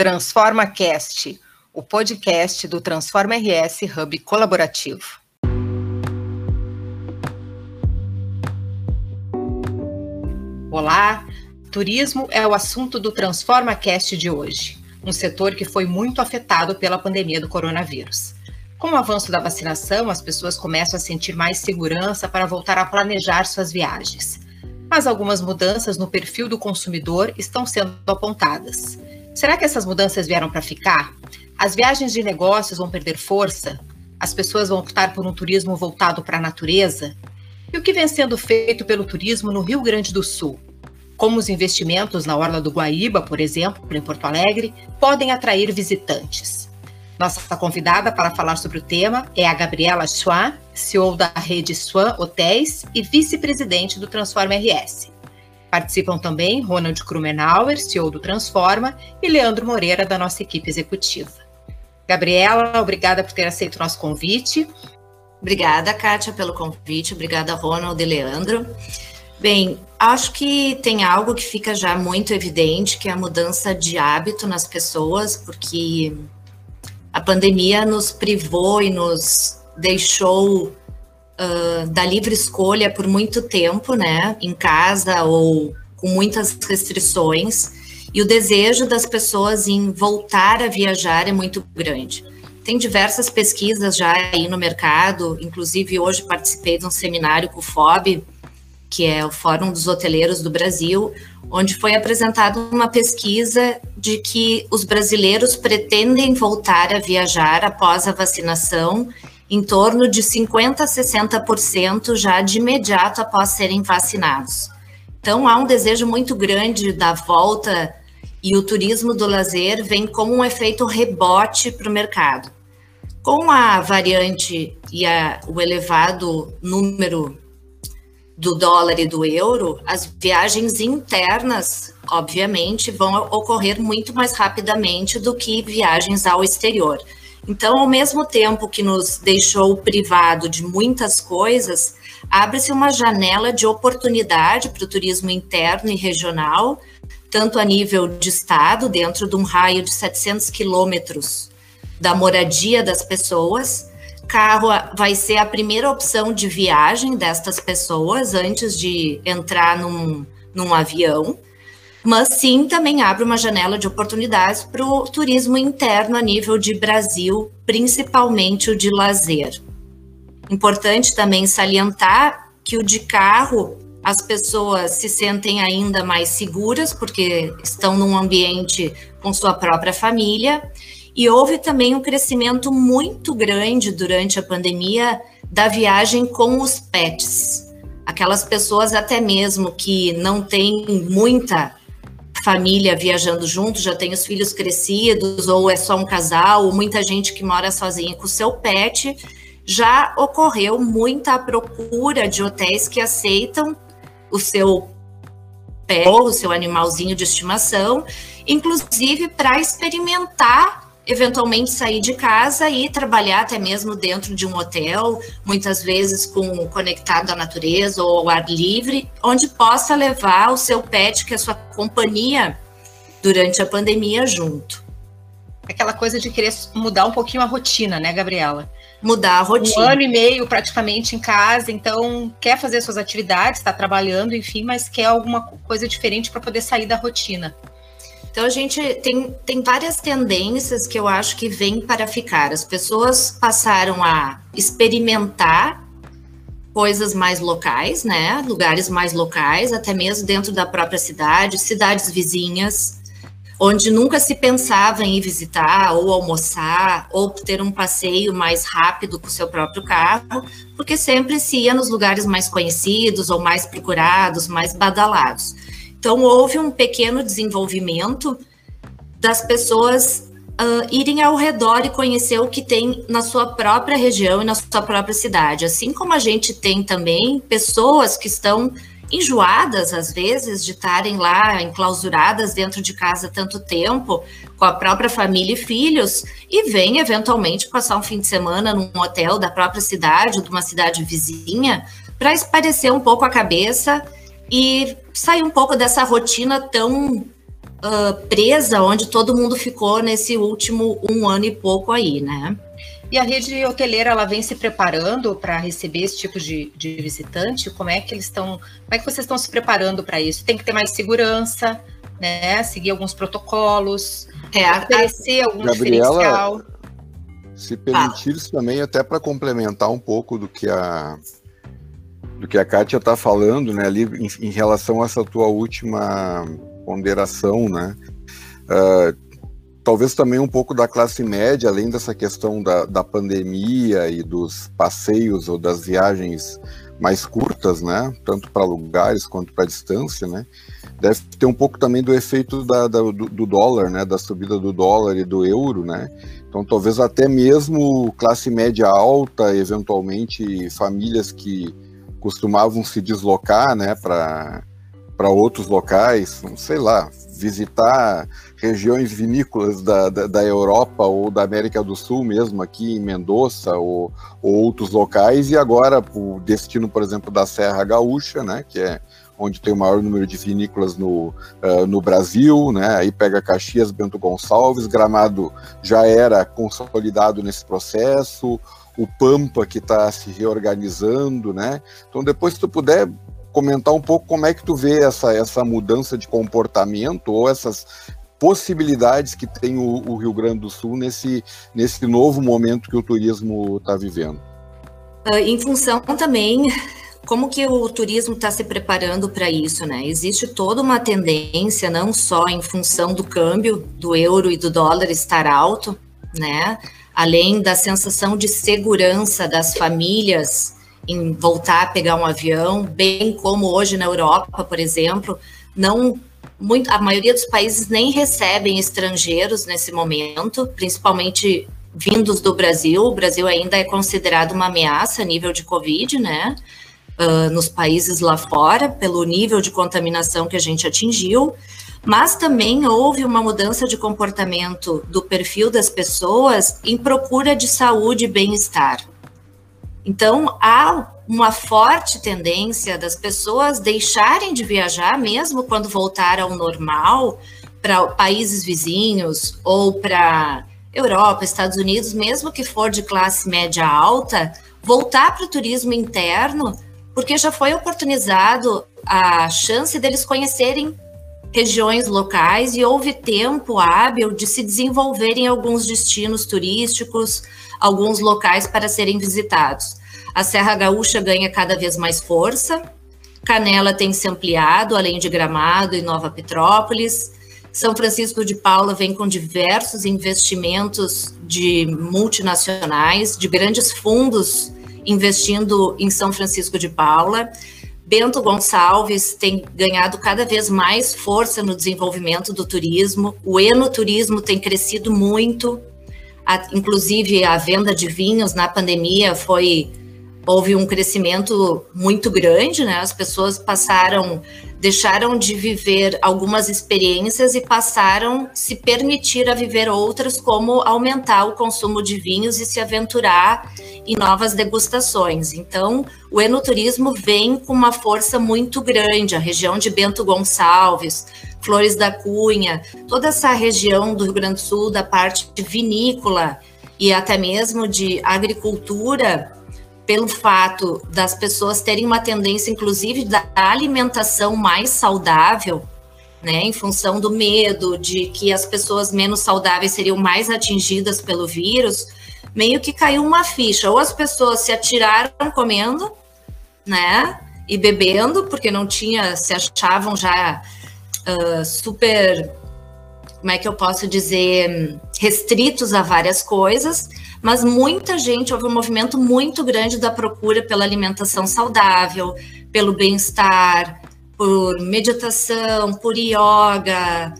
Transforma Cast, o podcast do Transforma RS Hub colaborativo. Olá, turismo é o assunto do Transforma Cast de hoje, um setor que foi muito afetado pela pandemia do coronavírus. Com o avanço da vacinação, as pessoas começam a sentir mais segurança para voltar a planejar suas viagens. Mas algumas mudanças no perfil do consumidor estão sendo apontadas. Será que essas mudanças vieram para ficar? As viagens de negócios vão perder força? As pessoas vão optar por um turismo voltado para a natureza? E o que vem sendo feito pelo turismo no Rio Grande do Sul? Como os investimentos na Orla do Guaíba, por exemplo, em Porto Alegre, podem atrair visitantes? Nossa convidada para falar sobre o tema é a Gabriela Schwan, CEO da rede Swan Hotéis e vice-presidente do Transforma RS. Participam também Ronald Krumenauer, CEO do Transforma, e Leandro Moreira, da nossa equipe executiva. Gabriela, obrigada por ter aceito o nosso convite. Obrigada, Kátia, pelo convite. Obrigada, Ronald e Leandro. Bem, acho que tem algo que fica já muito evidente, que é a mudança de hábito nas pessoas, porque a pandemia nos privou e nos deixou uh, da livre escolha por muito tempo, né, em casa ou com muitas restrições, e o desejo das pessoas em voltar a viajar é muito grande. Tem diversas pesquisas já aí no mercado, inclusive hoje participei de um seminário com o FOB, que é o Fórum dos Hoteleiros do Brasil, onde foi apresentada uma pesquisa de que os brasileiros pretendem voltar a viajar após a vacinação em torno de 50% a 60% já de imediato após serem vacinados. Então, há um desejo muito grande da volta e o turismo do lazer vem como um efeito rebote para o mercado. Com a variante e a, o elevado número do dólar e do euro, as viagens internas, obviamente, vão ocorrer muito mais rapidamente do que viagens ao exterior. Então, ao mesmo tempo que nos deixou privado de muitas coisas, abre-se uma janela de oportunidade para o turismo interno e regional, tanto a nível de estado, dentro de um raio de 700 quilômetros da moradia das pessoas. Carro vai ser a primeira opção de viagem destas pessoas antes de entrar num, num avião mas sim também abre uma janela de oportunidades para o turismo interno a nível de Brasil, principalmente o de lazer. Importante também salientar que o de carro as pessoas se sentem ainda mais seguras porque estão num ambiente com sua própria família e houve também um crescimento muito grande durante a pandemia da viagem com os pets. Aquelas pessoas até mesmo que não têm muita família viajando junto, já tem os filhos crescidos, ou é só um casal, ou muita gente que mora sozinha com seu pet, já ocorreu muita procura de hotéis que aceitam o seu pet, o seu animalzinho de estimação, inclusive para experimentar eventualmente sair de casa e trabalhar até mesmo dentro de um hotel, muitas vezes com conectado à natureza ou ao ar livre, onde possa levar o seu pet, que é a sua companhia durante a pandemia junto. Aquela coisa de querer mudar um pouquinho a rotina, né, Gabriela? Mudar a rotina. Um ano e meio praticamente em casa, então quer fazer suas atividades, está trabalhando, enfim, mas quer alguma coisa diferente para poder sair da rotina. Então a gente tem, tem várias tendências que eu acho que vêm para ficar. As pessoas passaram a experimentar coisas mais locais, né? Lugares mais locais, até mesmo dentro da própria cidade, cidades vizinhas, onde nunca se pensava em visitar ou almoçar ou ter um passeio mais rápido com o seu próprio carro, porque sempre se ia nos lugares mais conhecidos ou mais procurados, mais badalados. Então, houve um pequeno desenvolvimento das pessoas uh, irem ao redor e conhecer o que tem na sua própria região e na sua própria cidade. Assim como a gente tem também pessoas que estão enjoadas, às vezes, de estarem lá enclausuradas dentro de casa tanto tempo, com a própria família e filhos, e vêm eventualmente passar um fim de semana num hotel da própria cidade ou de uma cidade vizinha para esparecer um pouco a cabeça e sair um pouco dessa rotina tão uh, presa onde todo mundo ficou nesse último um ano e pouco aí, né? E a rede hoteleira ela vem se preparando para receber esse tipo de, de, visitante? Como é que eles estão? Como é que vocês estão se preparando para isso? Tem que ter mais segurança, né? Seguir alguns protocolos, é, oferecer algum Gabriela, diferencial. Se permitir ah. também, até para complementar um pouco do que a do que a Kátia está falando, né, ali em, em, relação a essa tua última ponderação, né, uh, talvez também um pouco da classe média, além dessa questão da, da pandemia e dos passeios ou das viagens mais curtas, né? Tanto para lugares quanto para distância, né? Deve ter um pouco também do efeito da, da do, do, dólar, né? Da subida do dólar e do euro, né? Então talvez até mesmo classe média alta, eventualmente famílias que costumavam se deslocar, né? Para outros locais, sei lá, visitar regiões vinícolas da, da, da, Europa ou da América do Sul mesmo, aqui em Mendoza ou, ou, outros locais, e agora o destino, por exemplo, da Serra Gaúcha, né, que é onde tem o maior número de vinícolas no, uh, no Brasil, né, aí pega Caxias, Bento Gonçalves, Gramado já era consolidado nesse processo, o Pampa que está se reorganizando, né, então depois se tu puder comentar um pouco como é que tu vê essa, essa mudança de comportamento ou essas possibilidades que tem o, o Rio Grande do Sul nesse, nesse novo momento que o turismo está vivendo. Uh, em função também como que o turismo está se preparando para isso, né? Existe toda uma tendência, não só em função do câmbio do euro e do dólar estar alto, né? Além da sensação de segurança das famílias em voltar a pegar um avião, bem como hoje na Europa, por exemplo, não muito, a maioria dos países nem recebem estrangeiros nesse momento, principalmente vindos do Brasil. O Brasil ainda é considerado uma ameaça a nível de Covid, né? Uh, nos países lá fora, pelo nível de contaminação que a gente atingiu, mas também houve uma mudança de comportamento do perfil das pessoas em procura de saúde e bem-estar. Então, há uma forte tendência das pessoas deixarem de viajar, mesmo quando voltar ao normal, para países vizinhos ou para Europa, Estados Unidos, mesmo que for de classe média alta, voltar para o turismo interno, porque já foi oportunizado a chance deles conhecerem regiões locais e houve tempo hábil de se desenvolverem alguns destinos turísticos, alguns locais para serem visitados. A Serra Gaúcha ganha cada vez mais força, Canela tem se ampliado, além de Gramado e Nova Petrópolis. São Francisco de Paula vem com diversos investimentos de multinacionais, de grandes fundos investindo em São Francisco de Paula. Bento Gonçalves tem ganhado cada vez mais força no desenvolvimento do turismo. O enoturismo tem crescido muito. A, inclusive, a venda de vinhos na pandemia foi houve um crescimento muito grande, né? As pessoas passaram, deixaram de viver algumas experiências e passaram se permitir a viver outras, como aumentar o consumo de vinhos e se aventurar em novas degustações. Então, o enoturismo vem com uma força muito grande. A região de Bento Gonçalves, Flores da Cunha, toda essa região do Rio Grande do Sul, da parte vinícola e até mesmo de agricultura pelo fato das pessoas terem uma tendência, inclusive, da alimentação mais saudável, né, em função do medo de que as pessoas menos saudáveis seriam mais atingidas pelo vírus, meio que caiu uma ficha. Ou as pessoas se atiraram comendo, né, e bebendo, porque não tinha, se achavam já uh, super, como é que eu posso dizer, restritos a várias coisas mas muita gente, houve um movimento muito grande da procura pela alimentação saudável, pelo bem-estar, por meditação, por yoga,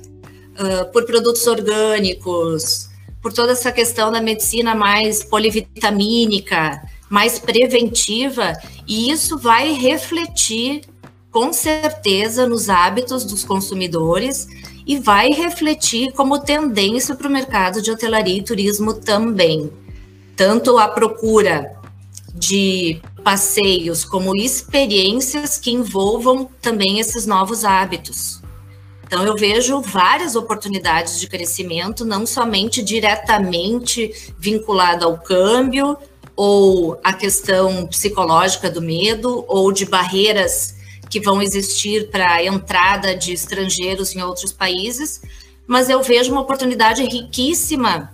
uh, por produtos orgânicos, por toda essa questão da medicina mais polivitamínica, mais preventiva, e isso vai refletir com certeza nos hábitos dos consumidores e vai refletir como tendência para o mercado de hotelaria e turismo também tanto a procura de passeios como experiências que envolvam também esses novos hábitos. Então, eu vejo várias oportunidades de crescimento, não somente diretamente vinculada ao câmbio, ou a questão psicológica do medo, ou de barreiras que vão existir para a entrada de estrangeiros em outros países, mas eu vejo uma oportunidade riquíssima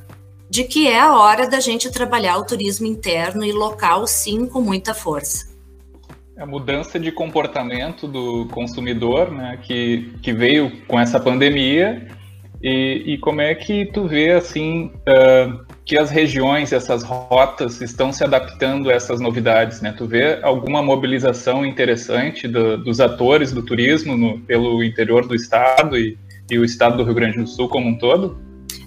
de que é a hora da gente trabalhar o turismo interno e local, sim, com muita força. A mudança de comportamento do consumidor, né, que, que veio com essa pandemia, e, e como é que tu vê, assim, uh, que as regiões, essas rotas estão se adaptando a essas novidades, né? Tu vê alguma mobilização interessante do, dos atores do turismo no, pelo interior do estado e, e o estado do Rio Grande do Sul como um todo?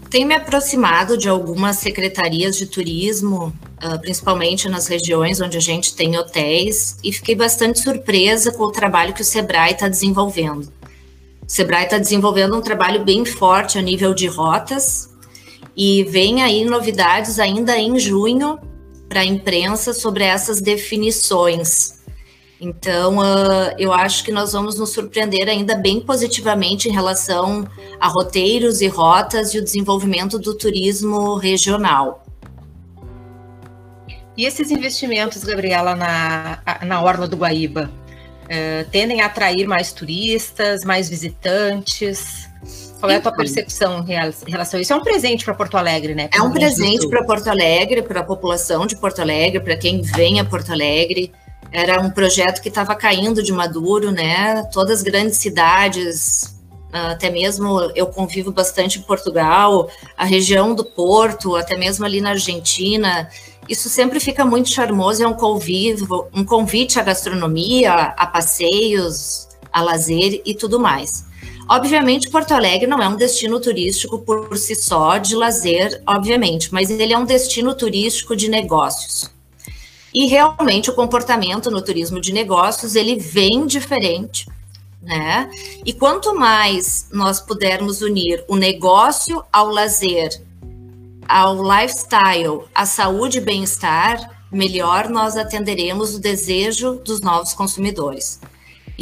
tenho me aproximado de algumas secretarias de turismo, uh, principalmente nas regiões onde a gente tem hotéis, e fiquei bastante surpresa com o trabalho que o Sebrae está desenvolvendo. O Sebrae está desenvolvendo um trabalho bem forte a nível de rotas, e vem aí novidades ainda em junho para a imprensa sobre essas definições. Então, uh, eu acho que nós vamos nos surpreender ainda bem positivamente em relação a roteiros e rotas e o desenvolvimento do turismo regional. E esses investimentos, Gabriela, na, na Orla do Guaíba, uh, tendem a atrair mais turistas, mais visitantes? Qual é a tua então. percepção em relação a isso? É um presente para Porto Alegre, né? É um presente para Porto Alegre, para a população de Porto Alegre, para quem vem a Porto Alegre. Era um projeto que estava caindo de maduro, né? Todas as grandes cidades, até mesmo eu convivo bastante em Portugal, a região do Porto, até mesmo ali na Argentina. Isso sempre fica muito charmoso, é um convívio, um convite à gastronomia, a passeios, a lazer e tudo mais. Obviamente, Porto Alegre não é um destino turístico por si só de lazer, obviamente, mas ele é um destino turístico de negócios. E realmente o comportamento no turismo de negócios ele vem diferente, né? E quanto mais nós pudermos unir o negócio ao lazer, ao lifestyle, à saúde e bem-estar, melhor nós atenderemos o desejo dos novos consumidores.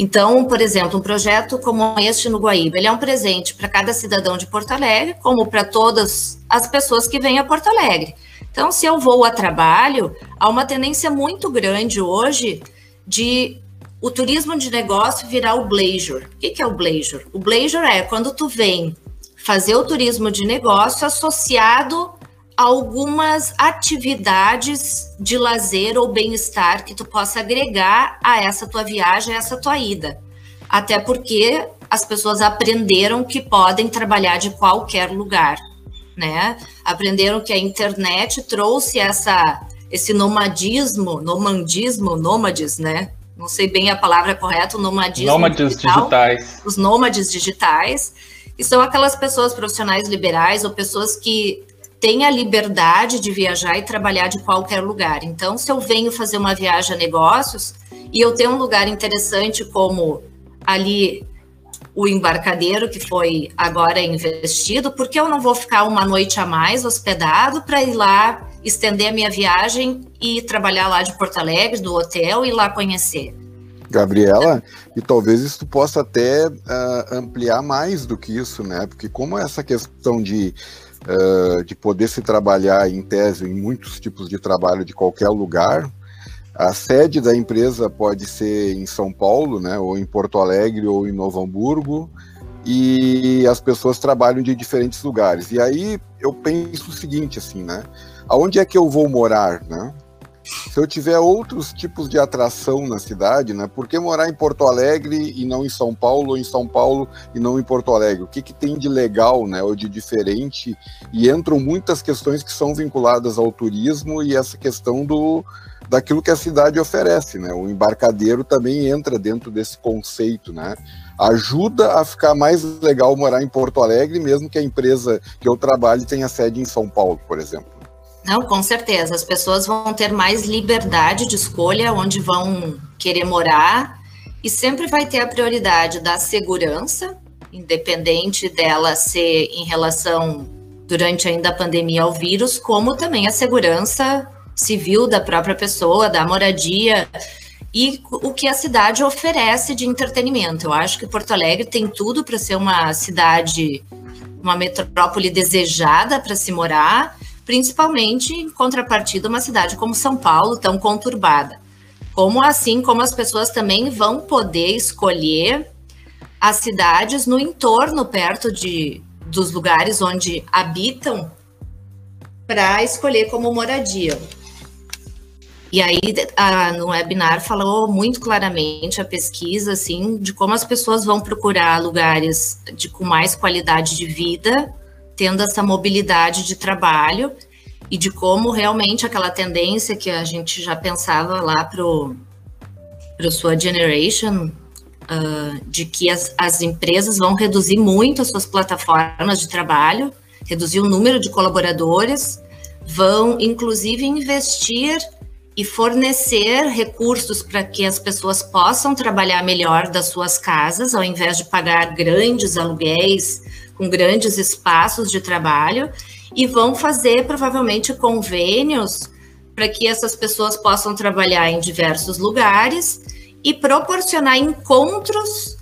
Então, por exemplo, um projeto como este no Guaíba, ele é um presente para cada cidadão de Porto Alegre, como para todas as pessoas que vêm a Porto Alegre. Então, se eu vou a trabalho, há uma tendência muito grande hoje de o turismo de negócio virar o bleisure. O que é o bleisure? O bleisure é quando tu vem fazer o turismo de negócio associado algumas atividades de lazer ou bem-estar que tu possa agregar a essa tua viagem, a essa tua ida. Até porque as pessoas aprenderam que podem trabalhar de qualquer lugar né? Aprenderam que a internet trouxe essa esse nomadismo, nomandismo, nômades, né? Não sei bem a palavra correta, o nomadismo. Nômades digital, digitais. Os nômades digitais. E são aquelas pessoas profissionais liberais ou pessoas que têm a liberdade de viajar e trabalhar de qualquer lugar. Então, se eu venho fazer uma viagem a negócios e eu tenho um lugar interessante como ali o embarcadeiro que foi agora investido, porque eu não vou ficar uma noite a mais hospedado para ir lá estender a minha viagem e trabalhar lá de Porto Alegre, do hotel e lá conhecer. Gabriela, e talvez isso possa até uh, ampliar mais do que isso, né? Porque como essa questão de, uh, de poder se trabalhar em tese em muitos tipos de trabalho de qualquer lugar, a sede da empresa pode ser em São Paulo, né, ou em Porto Alegre, ou em Novo Hamburgo, e as pessoas trabalham de diferentes lugares. E aí eu penso o seguinte, assim, né? Aonde é que eu vou morar, né? Se eu tiver outros tipos de atração na cidade, né? Por que morar em Porto Alegre e não em São Paulo, ou em São Paulo e não em Porto Alegre? O que, que tem de legal, né? Ou de diferente? E entram muitas questões que são vinculadas ao turismo e essa questão do, daquilo que a cidade oferece, né? O embarcadeiro também entra dentro desse conceito, né? Ajuda a ficar mais legal morar em Porto Alegre, mesmo que a empresa que eu trabalhe tenha sede em São Paulo, por exemplo. Não, com certeza. As pessoas vão ter mais liberdade de escolha onde vão querer morar e sempre vai ter a prioridade da segurança, independente dela ser em relação durante ainda a pandemia ao vírus, como também a segurança civil da própria pessoa, da moradia. e o que a cidade oferece de entretenimento. Eu acho que Porto Alegre tem tudo para ser uma cidade, uma metrópole desejada para se morar, principalmente em contrapartida uma cidade como São Paulo, tão conturbada. Como assim como as pessoas também vão poder escolher as cidades no entorno, perto de, dos lugares onde habitam, para escolher como moradia. E aí, a, no webinar, falou muito claramente a pesquisa, assim, de como as pessoas vão procurar lugares de, com mais qualidade de vida, tendo essa mobilidade de trabalho, e de como realmente aquela tendência que a gente já pensava lá para o sua generation, uh, de que as, as empresas vão reduzir muito as suas plataformas de trabalho, reduzir o número de colaboradores, vão inclusive investir e fornecer recursos para que as pessoas possam trabalhar melhor das suas casas, ao invés de pagar grandes aluguéis com grandes espaços de trabalho, e vão fazer provavelmente convênios para que essas pessoas possam trabalhar em diversos lugares e proporcionar encontros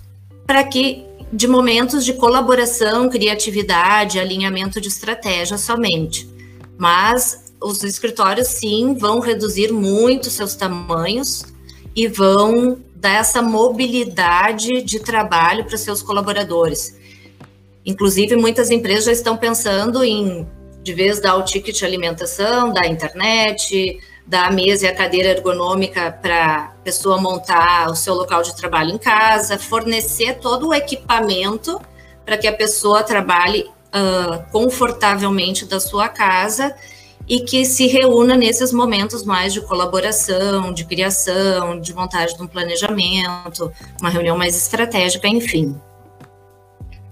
para que de momentos de colaboração, criatividade, alinhamento de estratégia somente. Mas os escritórios sim vão reduzir muito seus tamanhos e vão dar essa mobilidade de trabalho para seus colaboradores. Inclusive, muitas empresas já estão pensando em, de vez dar o ticket alimentação, da internet, dar a mesa e a cadeira ergonômica para a pessoa montar o seu local de trabalho em casa, fornecer todo o equipamento para que a pessoa trabalhe uh, confortavelmente da sua casa e que se reúna nesses momentos mais de colaboração, de criação, de montagem de um planejamento, uma reunião mais estratégica, enfim.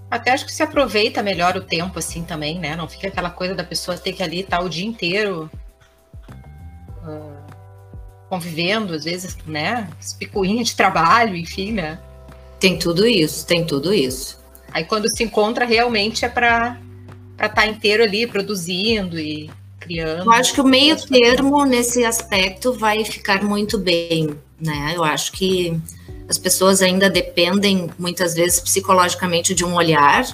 Até acho que se aproveita melhor o tempo assim também, né? Não fica aquela coisa da pessoa ter que ali estar o dia inteiro uh, convivendo, às vezes, né? Espicuinha de trabalho, enfim, né? Tem tudo isso, tem tudo isso. Aí quando se encontra realmente é para estar tá inteiro ali produzindo e criando. Eu acho que o meio termo nesse aspecto vai ficar muito bem, né? Eu acho que as pessoas ainda dependem muitas vezes psicologicamente de um olhar,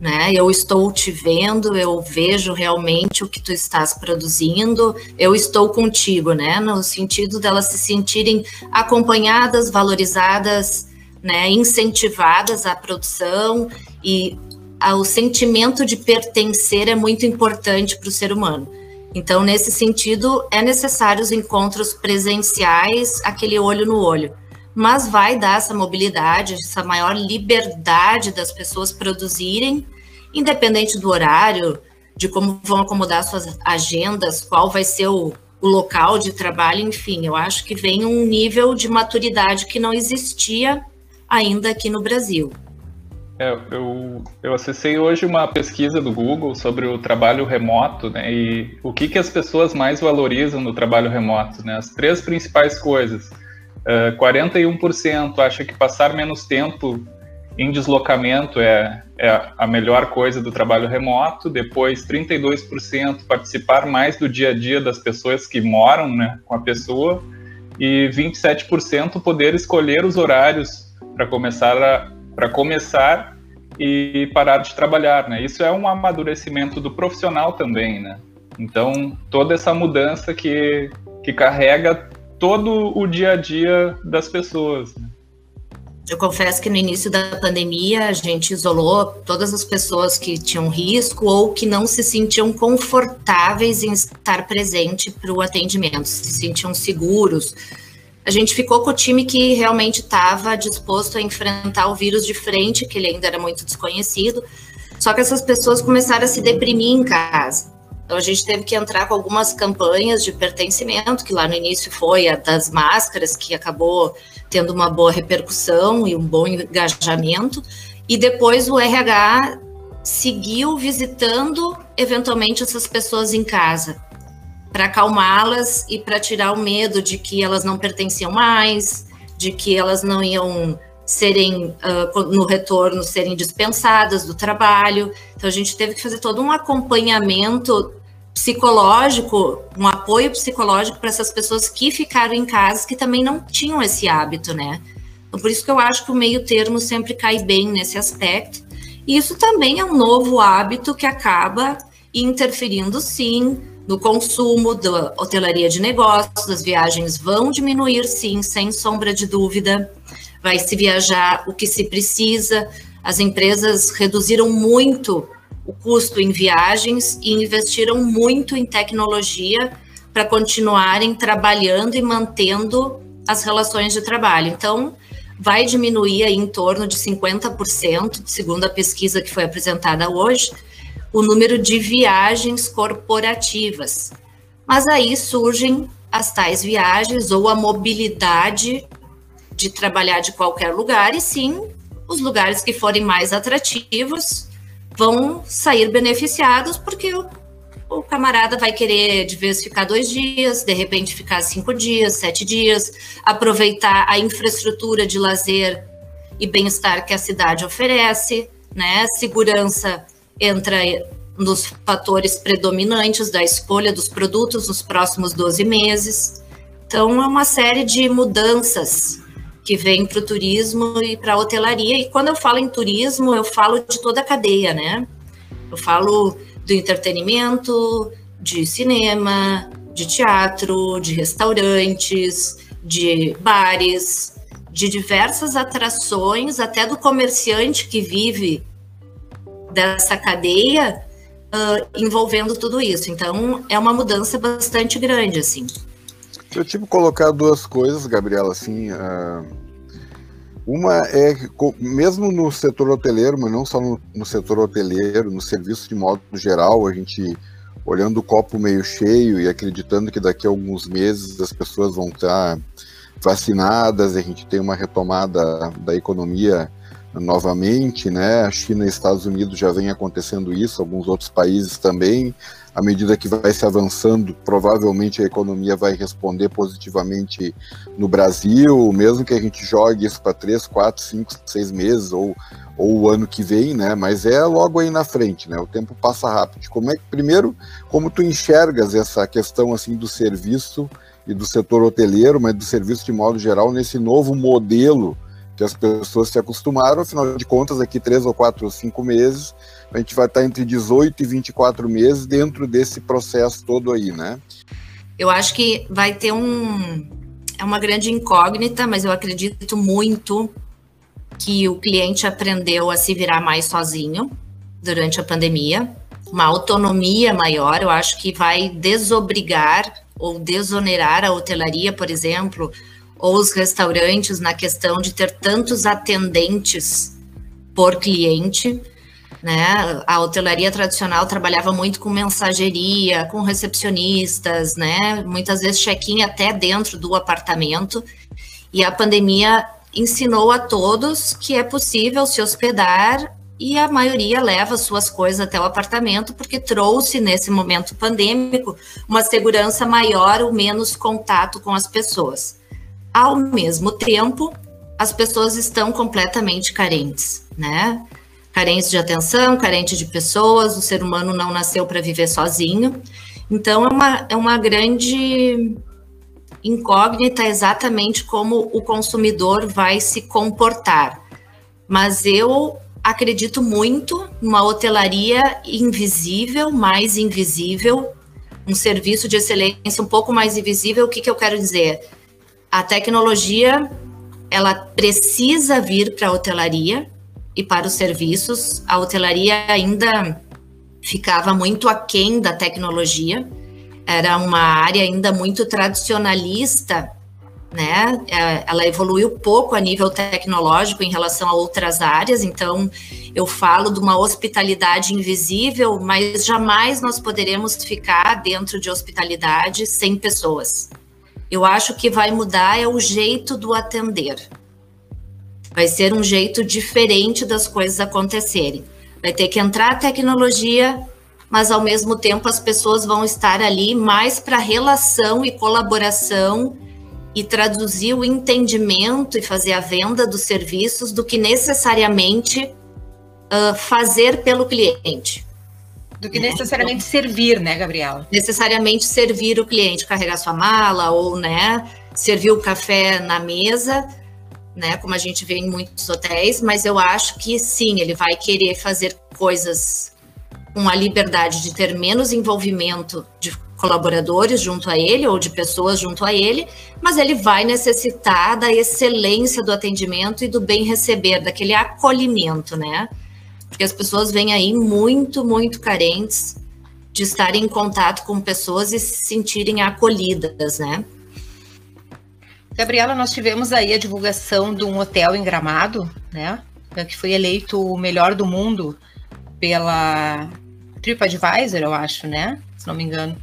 né? Eu estou te vendo, eu vejo realmente o que tu estás produzindo, eu estou contigo, né? No sentido delas se sentirem acompanhadas, valorizadas, né? Incentivadas à produção e o sentimento de pertencer é muito importante para o ser humano. Então, nesse sentido, é necessário os encontros presenciais, aquele olho no olho. Mas vai dar essa mobilidade, essa maior liberdade das pessoas produzirem, independente do horário, de como vão acomodar suas agendas, qual vai ser o, o local de trabalho, enfim, eu acho que vem um nível de maturidade que não existia ainda aqui no Brasil. É, eu, eu acessei hoje uma pesquisa do Google sobre o trabalho remoto, né, e o que, que as pessoas mais valorizam no trabalho remoto, né, as três principais coisas. Uh, 41% acha que passar menos tempo em deslocamento é, é a melhor coisa do trabalho remoto, depois 32% participar mais do dia a dia das pessoas que moram né, com a pessoa, e 27% poder escolher os horários para começar para começar e parar de trabalhar, né? Isso é um amadurecimento do profissional também, né? Então, toda essa mudança que, que carrega todo o dia a dia das pessoas. Né? Eu confesso que no início da pandemia a gente isolou todas as pessoas que tinham risco ou que não se sentiam confortáveis em estar presente para o atendimento, se sentiam seguros, a gente ficou com o time que realmente estava disposto a enfrentar o vírus de frente, que ele ainda era muito desconhecido. Só que essas pessoas começaram a se deprimir em casa. Então a gente teve que entrar com algumas campanhas de pertencimento, que lá no início foi a das máscaras, que acabou tendo uma boa repercussão e um bom engajamento. E depois o RH seguiu visitando eventualmente essas pessoas em casa para acalmá-las e para tirar o medo de que elas não pertenciam mais, de que elas não iam serem uh, no retorno serem dispensadas do trabalho. Então a gente teve que fazer todo um acompanhamento psicológico, um apoio psicológico para essas pessoas que ficaram em casa, que também não tinham esse hábito, né? Então, por isso que eu acho que o meio termo sempre cai bem nesse aspecto. E isso também é um novo hábito que acaba interferindo, sim, no consumo da hotelaria de negócios. As viagens vão diminuir, sim, sem sombra de dúvida. Vai se viajar o que se precisa. As empresas reduziram muito o custo em viagens e investiram muito em tecnologia para continuarem trabalhando e mantendo as relações de trabalho. Então, vai diminuir em torno de 50%, segundo a pesquisa que foi apresentada hoje, o número de viagens corporativas. Mas aí surgem as tais viagens ou a mobilidade de trabalhar de qualquer lugar, e sim, os lugares que forem mais atrativos vão sair beneficiados porque o, o camarada vai querer de vez ficar dois dias, de repente ficar cinco dias, sete dias, aproveitar a infraestrutura de lazer e bem-estar que a cidade oferece, né? Segurança entra nos fatores predominantes da escolha dos produtos nos próximos 12 meses. Então, é uma série de mudanças que vem para o turismo e para a hotelaria. E quando eu falo em turismo, eu falo de toda a cadeia, né? Eu falo do entretenimento, de cinema, de teatro, de restaurantes, de bares, de diversas atrações, até do comerciante que vive dessa cadeia, uh, envolvendo tudo isso. Então, é uma mudança bastante grande, assim. Eu que colocar duas coisas, Gabriela, assim. Uh, uma é que, mesmo no setor hoteleiro, mas não só no, no, setor hoteleiro, no serviço de modo geral, a gente olhando o copo meio cheio e acreditando que daqui a alguns meses as pessoas vão estar vacinadas, a gente tem uma retomada da economia novamente, né? A China e Estados Unidos já vem acontecendo isso, alguns outros países também à medida que vai se avançando, provavelmente a economia vai responder positivamente no Brasil, mesmo que a gente jogue isso para três, quatro, cinco, seis meses ou, ou o ano que vem, né? Mas é logo aí na frente, né? O tempo passa rápido. Como é que primeiro, como tu enxergas essa questão assim do serviço e do setor hoteleiro, mas do serviço de modo geral nesse novo modelo que as pessoas se acostumaram, afinal de contas, daqui três ou quatro ou cinco meses, a gente vai estar entre 18 e 24 meses dentro desse processo todo aí, né? Eu acho que vai ter um. É uma grande incógnita, mas eu acredito muito que o cliente aprendeu a se virar mais sozinho durante a pandemia, uma autonomia maior. Eu acho que vai desobrigar ou desonerar a hotelaria, por exemplo, ou os restaurantes na questão de ter tantos atendentes por cliente. Né? A hotelaria tradicional trabalhava muito com mensageria, com recepcionistas, né? Muitas vezes check-in até dentro do apartamento. E a pandemia ensinou a todos que é possível se hospedar e a maioria leva suas coisas até o apartamento porque trouxe nesse momento pandêmico uma segurança maior, o menos contato com as pessoas. Ao mesmo tempo, as pessoas estão completamente carentes, né? Carentes de atenção, carente de pessoas, o ser humano não nasceu para viver sozinho. Então, é uma, é uma grande incógnita exatamente como o consumidor vai se comportar. Mas eu acredito muito numa hotelaria invisível, mais invisível, um serviço de excelência um pouco mais invisível. O que, que eu quero dizer? A tecnologia ela precisa vir para a hotelaria e para os serviços. A hotelaria ainda ficava muito aquém da tecnologia, era uma área ainda muito tradicionalista, né? É, ela evoluiu pouco a nível tecnológico em relação a outras áreas, então eu falo de uma hospitalidade invisível, mas jamais nós poderemos ficar dentro de hospitalidade sem pessoas. Eu acho que vai mudar é o jeito do atender. Vai ser um jeito diferente das coisas acontecerem. Vai ter que entrar a tecnologia, mas ao mesmo tempo as pessoas vão estar ali mais para relação e colaboração e traduzir o entendimento e fazer a venda dos serviços do que necessariamente uh, fazer pelo cliente. Do que necessariamente servir, né, Gabriela? Necessariamente servir o cliente, carregar sua mala ou, né, servir o café na mesa, né, como a gente vê em muitos hotéis, mas eu acho que sim, ele vai querer fazer coisas com a liberdade de ter menos envolvimento de colaboradores junto a ele ou de pessoas junto a ele, mas ele vai necessitar da excelência do atendimento e do bem receber, daquele acolhimento, né? Porque as pessoas vêm aí muito, muito carentes de estarem em contato com pessoas e se sentirem acolhidas, né? Gabriela, nós tivemos aí a divulgação de um hotel em Gramado, né? Que foi eleito o melhor do mundo pela TripAdvisor, eu acho, né? Se não me engano.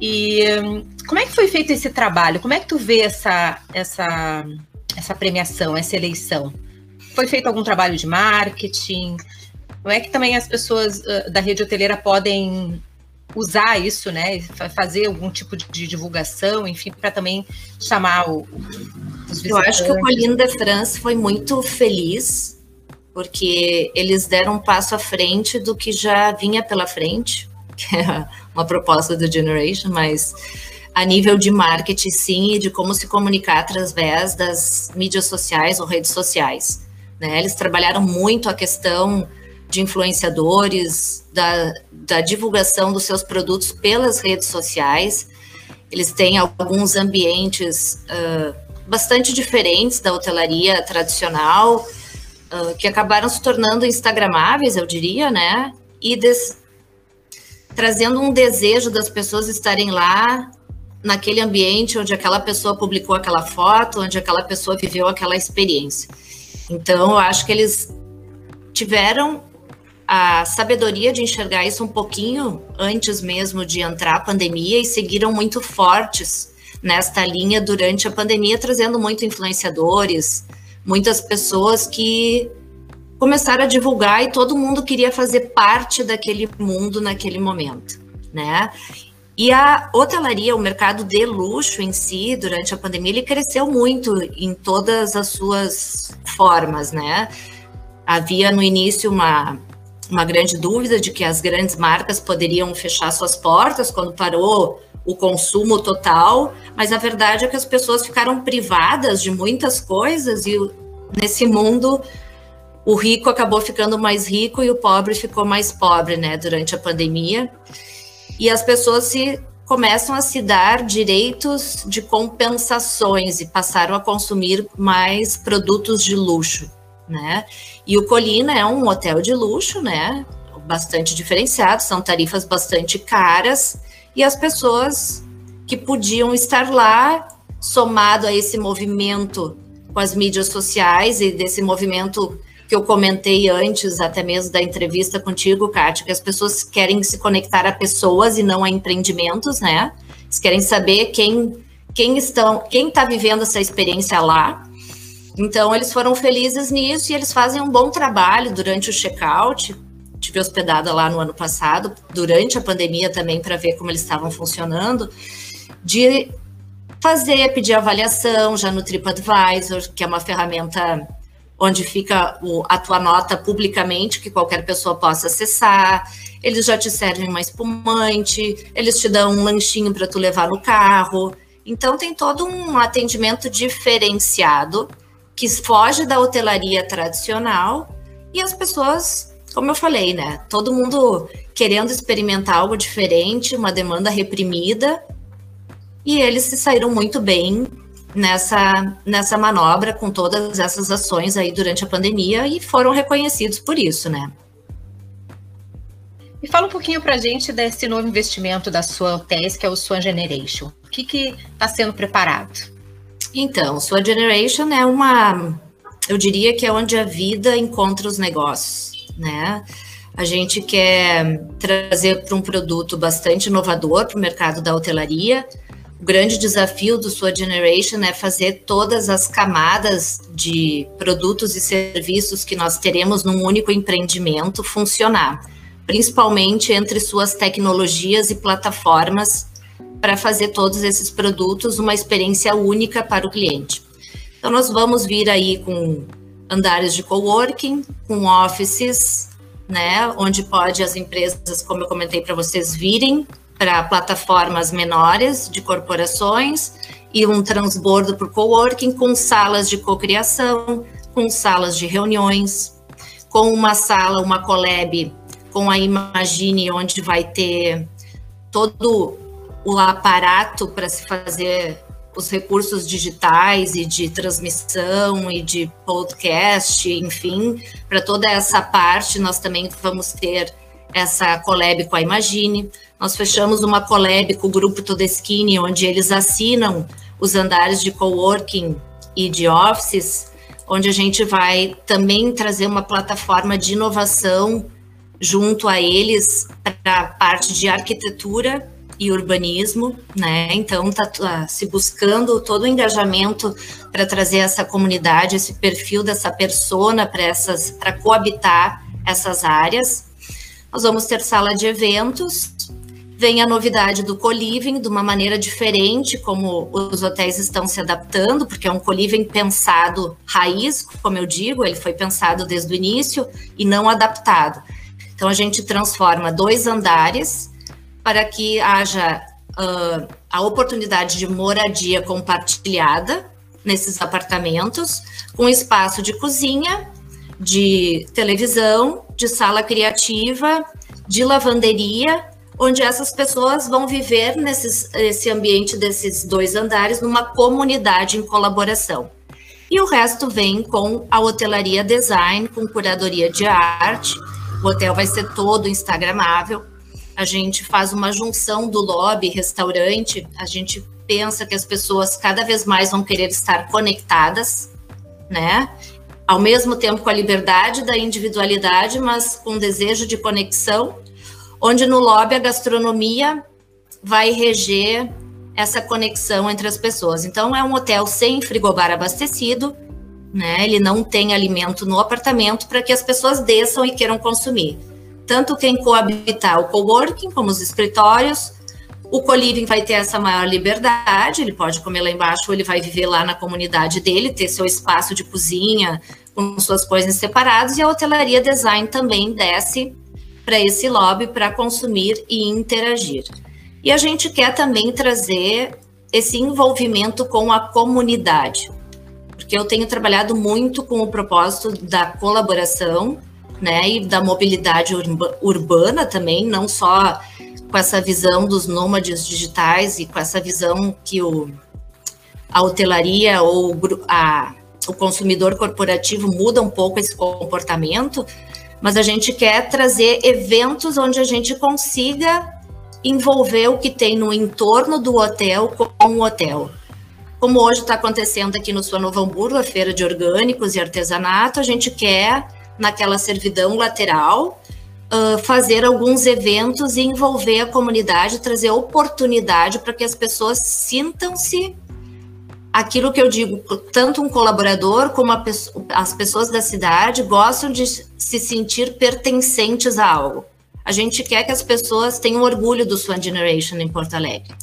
E hum, como é que foi feito esse trabalho? Como é que tu vê essa, essa, essa premiação, essa eleição? Foi feito algum trabalho de marketing? Como é que também as pessoas uh, da rede hoteleira podem usar isso, né? Fazer algum tipo de divulgação, enfim, para também chamar o, os visitantes. Eu acho que o Colline de France foi muito feliz, porque eles deram um passo à frente do que já vinha pela frente, que é uma proposta do Generation, mas a nível de marketing, sim, e de como se comunicar através das mídias sociais ou redes sociais. Né? Eles trabalharam muito a questão de influenciadores, da, da divulgação dos seus produtos pelas redes sociais. Eles têm alguns ambientes uh, bastante diferentes da hotelaria tradicional, uh, que acabaram se tornando instagramáveis, eu diria, né? E des, trazendo um desejo das pessoas estarem lá naquele ambiente onde aquela pessoa publicou aquela foto, onde aquela pessoa viveu aquela experiência. Então, eu acho que eles tiveram a sabedoria de enxergar isso um pouquinho antes mesmo de entrar a pandemia e seguiram muito fortes nesta linha durante a pandemia, trazendo muito influenciadores, muitas pessoas que começaram a divulgar e todo mundo queria fazer parte daquele mundo naquele momento, né? E a hotelaria, o mercado de luxo em si, durante a pandemia, ele cresceu muito em todas as suas formas, né? Havia no início uma uma grande dúvida de que as grandes marcas poderiam fechar suas portas quando parou o consumo total, mas a verdade é que as pessoas ficaram privadas de muitas coisas e nesse mundo o rico acabou ficando mais rico e o pobre ficou mais pobre, né, durante a pandemia. E as pessoas se começam a se dar direitos de compensações e passaram a consumir mais produtos de luxo né? E o Colina é um hotel de luxo, né? Bastante diferenciado, são tarifas bastante caras e as pessoas que podiam estar lá, somado a esse movimento com as mídias sociais e desse movimento que eu comentei antes, até mesmo da entrevista contigo, Kátia, que as pessoas querem se conectar a pessoas e não a empreendimentos, né? Eles querem saber quem quem estão, quem está vivendo essa experiência lá então, eles foram felizes nisso e eles fazem um bom trabalho durante o check-out. Tive hospedada lá no ano passado, durante a pandemia também, para ver como eles estavam funcionando, de fazer, pedir avaliação já no TripAdvisor, que é uma ferramenta onde fica o, a tua nota publicamente, que qualquer pessoa possa acessar. Eles já te servem uma espumante, eles te dão um lanchinho para tu levar no carro. Então tem todo um atendimento diferenciado que foge da hotelaria tradicional e as pessoas, como eu falei, né? Todo mundo querendo experimentar algo diferente, uma demanda reprimida, e eles se saíram muito bem nessa, nessa manobra com todas essas ações aí durante a pandemia e foram reconhecidos por isso, né? E fala um pouquinho para a gente desse novo investimento da sua hotéis, que é o Swan Generation. O que está sendo preparado? Então, sua generation é uma, eu diria que é onde a vida encontra os negócios, né? A gente quer trazer para um produto bastante inovador para o mercado da hotelaria. O grande desafio do sua generation é fazer todas as camadas de produtos e serviços que nós teremos num único empreendimento funcionar, principalmente entre suas tecnologias e plataformas para fazer todos esses produtos uma experiência única para o cliente. Então, nós vamos vir aí com andares de coworking, com offices, né, onde pode as empresas, como eu comentei para vocês, virem para plataformas menores de corporações e um transbordo por coworking com salas de cocriação, com salas de reuniões, com uma sala, uma collab com a Imagine, onde vai ter todo o aparato para se fazer os recursos digitais e de transmissão e de podcast, enfim, para toda essa parte nós também vamos ter essa collab com a Imagine. Nós fechamos uma collab com o grupo Todeschini, onde eles assinam os andares de coworking e de offices, onde a gente vai também trazer uma plataforma de inovação junto a eles para a parte de arquitetura e urbanismo, né? Então tá, tá se buscando todo o engajamento para trazer essa comunidade, esse perfil dessa persona para essas para coabitar essas áreas. Nós vamos ter sala de eventos. Vem a novidade do co-living de uma maneira diferente, como os hotéis estão se adaptando, porque é um co-living pensado raiz, como eu digo, ele foi pensado desde o início e não adaptado. Então a gente transforma dois andares para que haja uh, a oportunidade de moradia compartilhada nesses apartamentos, com espaço de cozinha, de televisão, de sala criativa, de lavanderia, onde essas pessoas vão viver nesses, nesse ambiente desses dois andares, numa comunidade em colaboração. E o resto vem com a hotelaria design, com curadoria de arte. O hotel vai ser todo instagramável, a gente faz uma junção do lobby restaurante, a gente pensa que as pessoas cada vez mais vão querer estar conectadas, né? Ao mesmo tempo com a liberdade da individualidade, mas com desejo de conexão, onde no lobby a gastronomia vai reger essa conexão entre as pessoas. Então é um hotel sem frigobar abastecido, né? Ele não tem alimento no apartamento para que as pessoas desçam e queiram consumir tanto quem coabitar o coworking como os escritórios. O co-living vai ter essa maior liberdade, ele pode comer lá embaixo ou ele vai viver lá na comunidade dele, ter seu espaço de cozinha com suas coisas separadas e a hotelaria design também desce para esse lobby para consumir e interagir. E a gente quer também trazer esse envolvimento com a comunidade, porque eu tenho trabalhado muito com o propósito da colaboração né, e da mobilidade urba, urbana também, não só com essa visão dos nômades digitais e com essa visão que o, a hotelaria ou a, o consumidor corporativo muda um pouco esse comportamento, mas a gente quer trazer eventos onde a gente consiga envolver o que tem no entorno do hotel com o hotel. Como hoje está acontecendo aqui no Sua Novo Hamburgo, a feira de orgânicos e artesanato, a gente quer naquela servidão lateral, uh, fazer alguns eventos e envolver a comunidade, trazer oportunidade para que as pessoas sintam-se aquilo que eu digo, tanto um colaborador como as pessoas da cidade gostam de se sentir pertencentes a algo. A gente quer que as pessoas tenham orgulho do Swan Generation em Porto Alegre.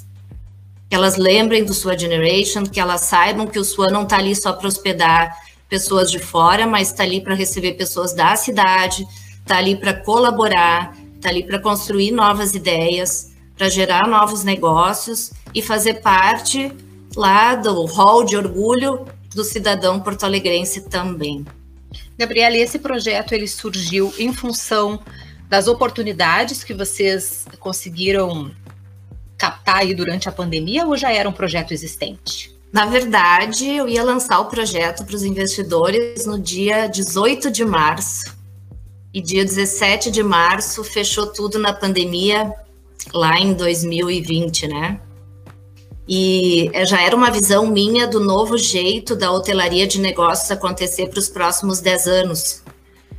Que elas lembrem do Swan Generation, que elas saibam que o Swan não está ali só para hospedar pessoas de fora, mas está ali para receber pessoas da cidade, está ali para colaborar, está ali para construir novas ideias, para gerar novos negócios e fazer parte lá do hall de orgulho do cidadão porto-alegrense também. Gabriela, esse projeto ele surgiu em função das oportunidades que vocês conseguiram captar aí durante a pandemia ou já era um projeto existente? Na verdade, eu ia lançar o projeto para os investidores no dia 18 de março. E dia 17 de março fechou tudo na pandemia, lá em 2020, né? E já era uma visão minha do novo jeito da hotelaria de negócios acontecer para os próximos 10 anos.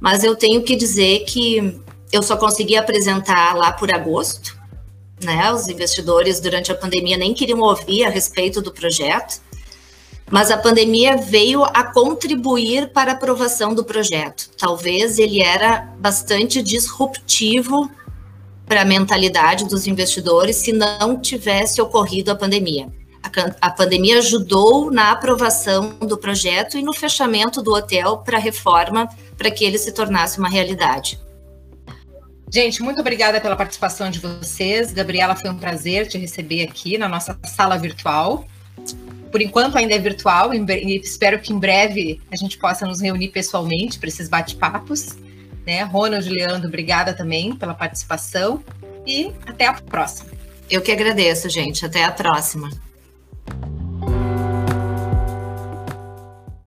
Mas eu tenho que dizer que eu só consegui apresentar lá por agosto, né? Os investidores durante a pandemia nem queriam ouvir a respeito do projeto, mas a pandemia veio a contribuir para a aprovação do projeto. Talvez ele era bastante disruptivo para a mentalidade dos investidores se não tivesse ocorrido a pandemia. A, a pandemia ajudou na aprovação do projeto e no fechamento do hotel para a reforma, para que ele se tornasse uma realidade. Gente, muito obrigada pela participação de vocês. Gabriela, foi um prazer te receber aqui na nossa sala virtual. Por enquanto ainda é virtual, e espero que em breve a gente possa nos reunir pessoalmente para esses bate-papos. Né? Ronald Leandro, obrigada também pela participação e até a próxima. Eu que agradeço, gente. Até a próxima.